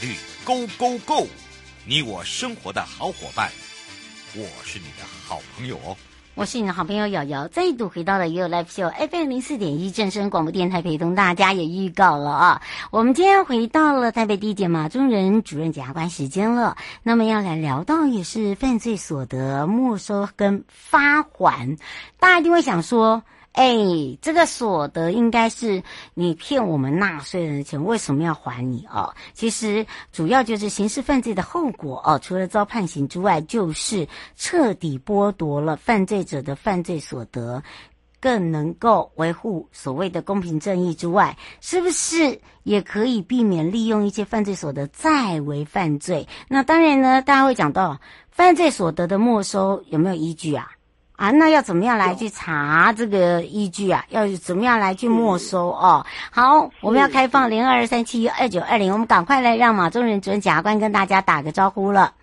律 Go Go Go，你我生活的好伙伴，我是你的好朋友哦。我是你的好朋友瑶瑶，再度回到了 You Live Show FM 零四点一正声广播电台，陪同大家也预告了啊。我们今天回到了台北地检马中仁主任检察官时间了，那么要来聊到也是犯罪所得没收跟发还，大家一定会想说。哎，这个所得应该是你骗我们纳税人的钱，为什么要还你哦？其实主要就是刑事犯罪的后果哦，除了遭判刑之外，就是彻底剥夺了犯罪者的犯罪所得，更能够维护所谓的公平正义之外，是不是也可以避免利用一些犯罪所得再为犯罪？那当然呢，大家会讲到犯罪所得的没收有没有依据啊？啊，那要怎么样来去查这个依据啊？要怎么样来去没收哦？好，我们要开放零二三七二九二零，我们赶快来让马中仁主任检察官跟大家打个招呼了。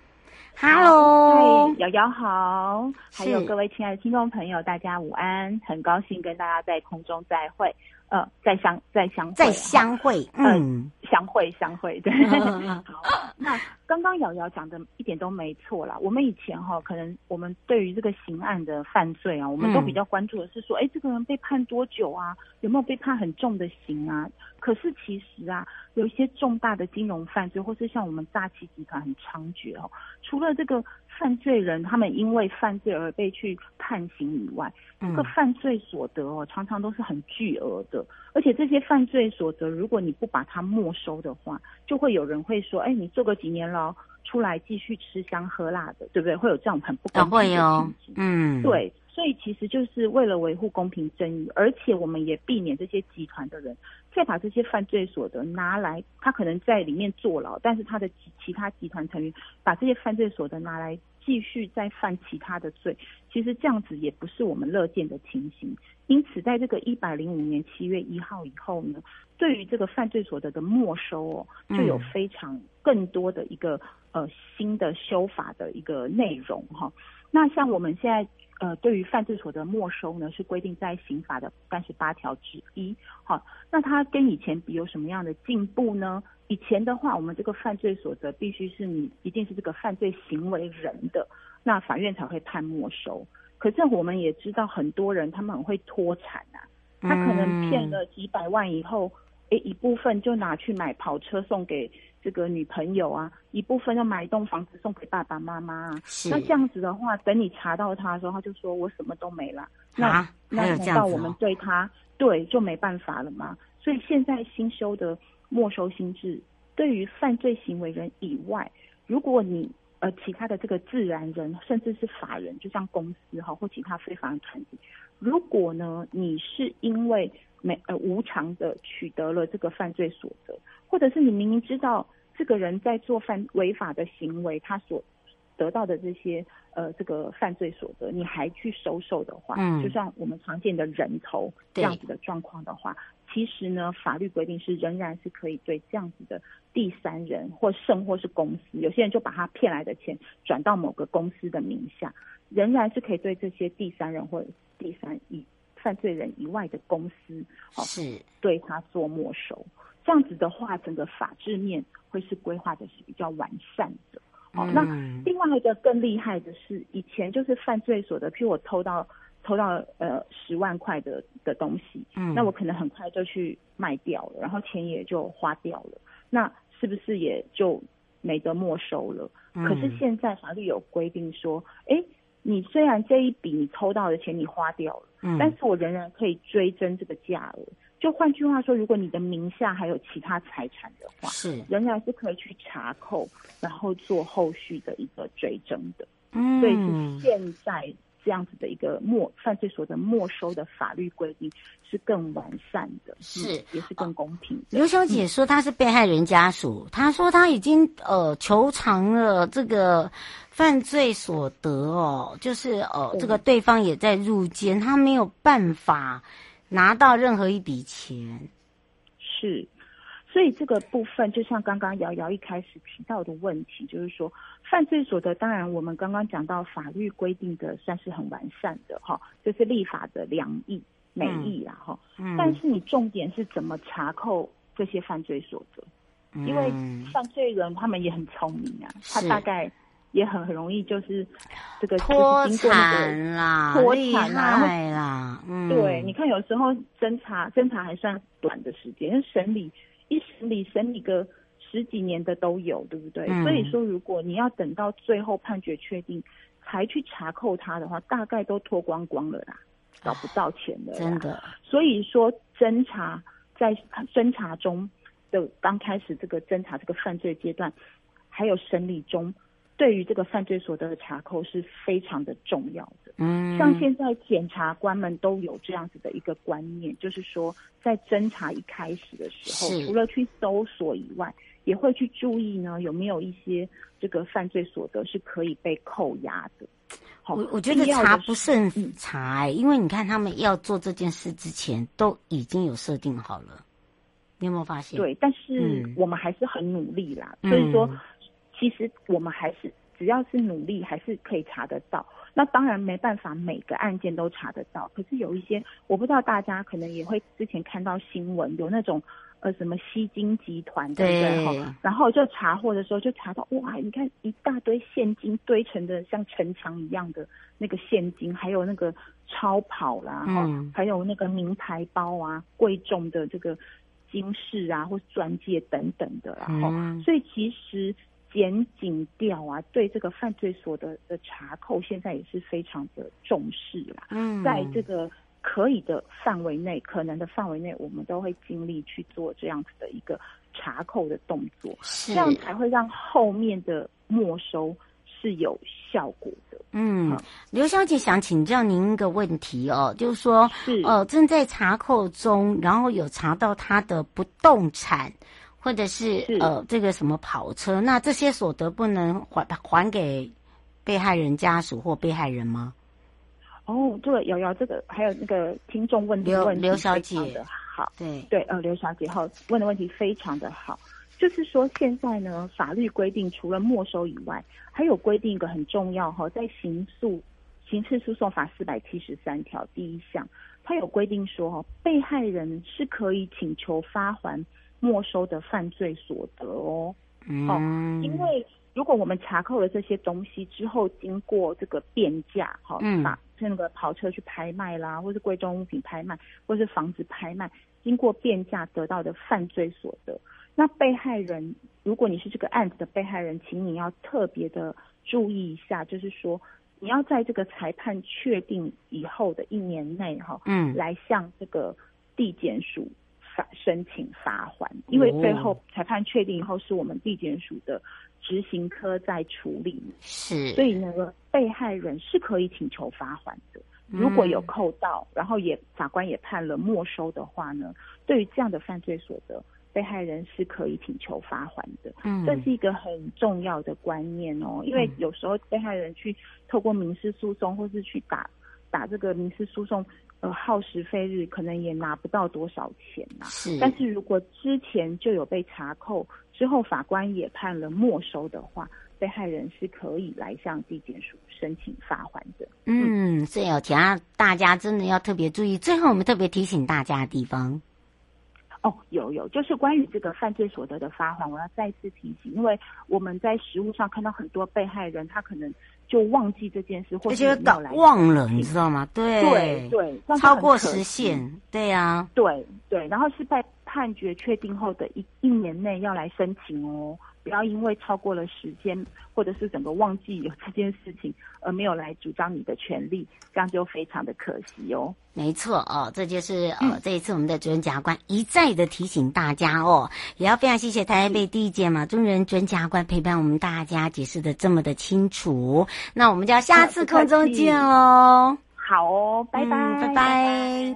Hello，瑶瑶好，还有各位亲爱的听众朋友，大家午安，很高兴跟大家在空中再会。呃，再相再相会再相会，嗯，相会相会，对。好，那刚刚瑶瑶讲的一点都没错啦。我们以前哈，可能我们对于这个刑案的犯罪啊，我们都比较关注的是说，哎、嗯，这个人被判多久啊？有没有被判很重的刑啊？可是其实啊，有一些重大的金融犯罪，或是像我们诈欺集团很猖獗哦，除了这个。犯罪人他们因为犯罪而被去判刑以外，这个犯罪所得哦，常常都是很巨额的。而且这些犯罪所得，如果你不把它没收的话，就会有人会说：“哎，你坐个几年牢出来继续吃香喝辣的，对不对？”会有这种很不公平的情形。哦、嗯，对。所以其实就是为了维护公平正义，而且我们也避免这些集团的人再把这些犯罪所得拿来，他可能在里面坐牢，但是他的其他集团成员把这些犯罪所得拿来继续再犯其他的罪，其实这样子也不是我们乐见的情形。因此，在这个一百零五年七月一号以后呢，对于这个犯罪所得的没收哦，就有非常更多的一个呃新的修法的一个内容哈。那像我们现在。呃，对于犯罪所得没收呢，是规定在刑法的三十八条之一。好，那它跟以前比有什么样的进步呢？以前的话，我们这个犯罪所得必须是你一定是这个犯罪行为人的，那法院才会判没收。可是我们也知道，很多人他们很会脱产啊，他可能骗了几百万以后，诶，一部分就拿去买跑车送给。这个女朋友啊，一部分要买一栋房子送给爸爸妈妈啊。那这样子的话，等你查到他的时候，他就说我什么都没了。啊、那那难道我们对他对就没办法了吗？所以现在新修的没收心智，对于犯罪行为人以外，如果你呃其他的这个自然人，甚至是法人，就像公司哈或其他非法的团体，如果呢你是因为没呃无偿的取得了这个犯罪所得，或者是你明明知道。这个人在做犯违法的行为，他所得到的这些呃这个犯罪所得，你还去收受的话，嗯，就像我们常见的人头这样子的状况的话，其实呢，法律规定是仍然是可以对这样子的第三人或甚或是公司，有些人就把他骗来的钱转到某个公司的名下，仍然是可以对这些第三人或者第三以犯罪人以外的公司，哦是。对他做没收。这样子的话，整个法制面会是规划的是比较完善的。哦，那另外一个更厉害的是，以前就是犯罪所得，譬如我偷到偷到呃十万块的的东西，嗯，那我可能很快就去卖掉了，然后钱也就花掉了，那是不是也就没得没收了？嗯，可是现在法律有规定说，哎，你虽然这一笔你偷到的钱你花掉了，嗯，但是我仍然可以追征这个价额。就换句话说，如果你的名下还有其他财产的话，是仍然是可以去查扣，然后做后续的一个追征的。嗯，所以是现在这样子的一个没犯罪所得没收的法律规定是更完善的，是也是更公平。刘小姐说她是被害人家属，嗯、她说她已经呃求偿了这个犯罪所得哦，就是哦这个对方也在入监，他没有办法拿到任何一笔钱，是。所以这个部分，就像刚刚瑶瑶一开始提到的问题，就是说犯罪所得，当然我们刚刚讲到法律规定的算是很完善的哈，就是立法的良意美意啦哈。嗯。但是你重点是怎么查扣这些犯罪所得？嗯。因为犯罪人他们也很聪明啊，他大概也很很容易就是这个脱产啦，脱产啦，啦。嗯。对，你看有时候侦查侦查还算短的时间，因为审理。一审理审理个十几年的都有，对不对？嗯、所以说，如果你要等到最后判决确定才去查扣他的话，大概都脱光光了啦，找不到钱了。真的。所以说，侦查在侦查中的刚开始这个侦查这个犯罪阶段，还有审理中。对于这个犯罪所得的查扣是非常的重要的。嗯，像现在检察官们都有这样子的一个观念，就是说在侦查一开始的时候，除了去搜索以外，也会去注意呢有没有一些这个犯罪所得是可以被扣押的。好，我我觉得查不胜查，欸，因为你看他们要做这件事之前都已经有设定好了，你有没有发现？对，但是我们还是很努力啦，嗯，所以说。其实我们还是只要是努力，还是可以查得到。那当然没办法每个案件都查得到，可是有一些我不知道大家可能也会之前看到新闻，有那种呃什么吸金集团对不对？然后就查获的时候就查到哇，你看一大堆现金堆成的像城墙一样的那个现金，还有那个超跑啦，嗯，还有那个名牌包啊，贵重的这个金饰啊或钻戒等等的，然后、嗯、所以其实。检警调啊，对这个犯罪所得的查扣，现在也是非常的重视啦。嗯，在这个可以的范围内，可能的范围内，我们都会尽力去做这样子的一个查扣的动作，这样才会让后面的没收是有效果的。嗯，刘小姐想请教您一个问题哦，就是说，是呃，正在查扣中，然后有查到他的不动产。或者是，是呃，这个什么跑车，那这些所得不能还还给被害人家属或被害人吗？哦，这个瑶瑶，这个还有那个听众问的问题，刘小姐好，对对，呃，刘小姐好，问的问题非常的好，就是说现在呢，法律规定除了没收以外，还有规定一个很重要哈，在刑诉刑事诉讼法四百七十三条第一项，它有规定说哈，被害人是可以请求发还。没收的犯罪所得哦，嗯、哦，因为如果我们查扣了这些东西之后，经过这个变价，哈、哦，嗯，把那个跑车去拍卖啦，或是贵重物品拍卖，或是房子拍卖，经过变价得到的犯罪所得，那被害人，如果你是这个案子的被害人，请你要特别的注意一下，就是说，你要在这个裁判确定以后的一年内，哈、哦，嗯，来向这个地检署。申请发还，因为最后裁判确定以后，是我们地检署的执行科在处理，是，所以那个被害人是可以请求发还的。如果有扣到，然后也法官也判了没收的话呢，对于这样的犯罪所得，被害人是可以请求发还的。嗯，这是一个很重要的观念哦，因为有时候被害人去透过民事诉讼，或是去打打这个民事诉讼。呃，耗时费日，可能也拿不到多少钱呐、啊。是，但是如果之前就有被查扣，之后法官也判了没收的话，被害人是可以来向地检署申请罚还的。嗯，所以有请大家真的要特别注意。最后，我们特别提醒大家的地方。哦，有有，就是关于这个犯罪所得的发还，我要再次提醒，因为我们在实务上看到很多被害人，他可能。就忘记这件事，或者搞忘了，你知道吗？对对对，超过时限，对呀、啊，对对，然后是在判决确定后的一一年内要来申请哦，不要因为超过了时间，或者是整个忘记有这件事情，而没有来主张你的权利，这样就非常的可惜哦。没错哦，这就是呃、嗯、这一次我们的主任检察官一再的提醒大家哦，也要非常谢谢台北地检马宗仁主任检察官陪伴我们大家解释的这么的清楚。那我们就要下次空中见哦。好哦，拜拜，嗯、拜拜。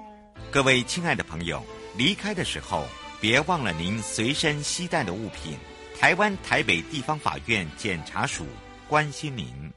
各位亲爱的朋友，离开的时候别忘了您随身携带的物品。台湾台北地方法院检察署关心您。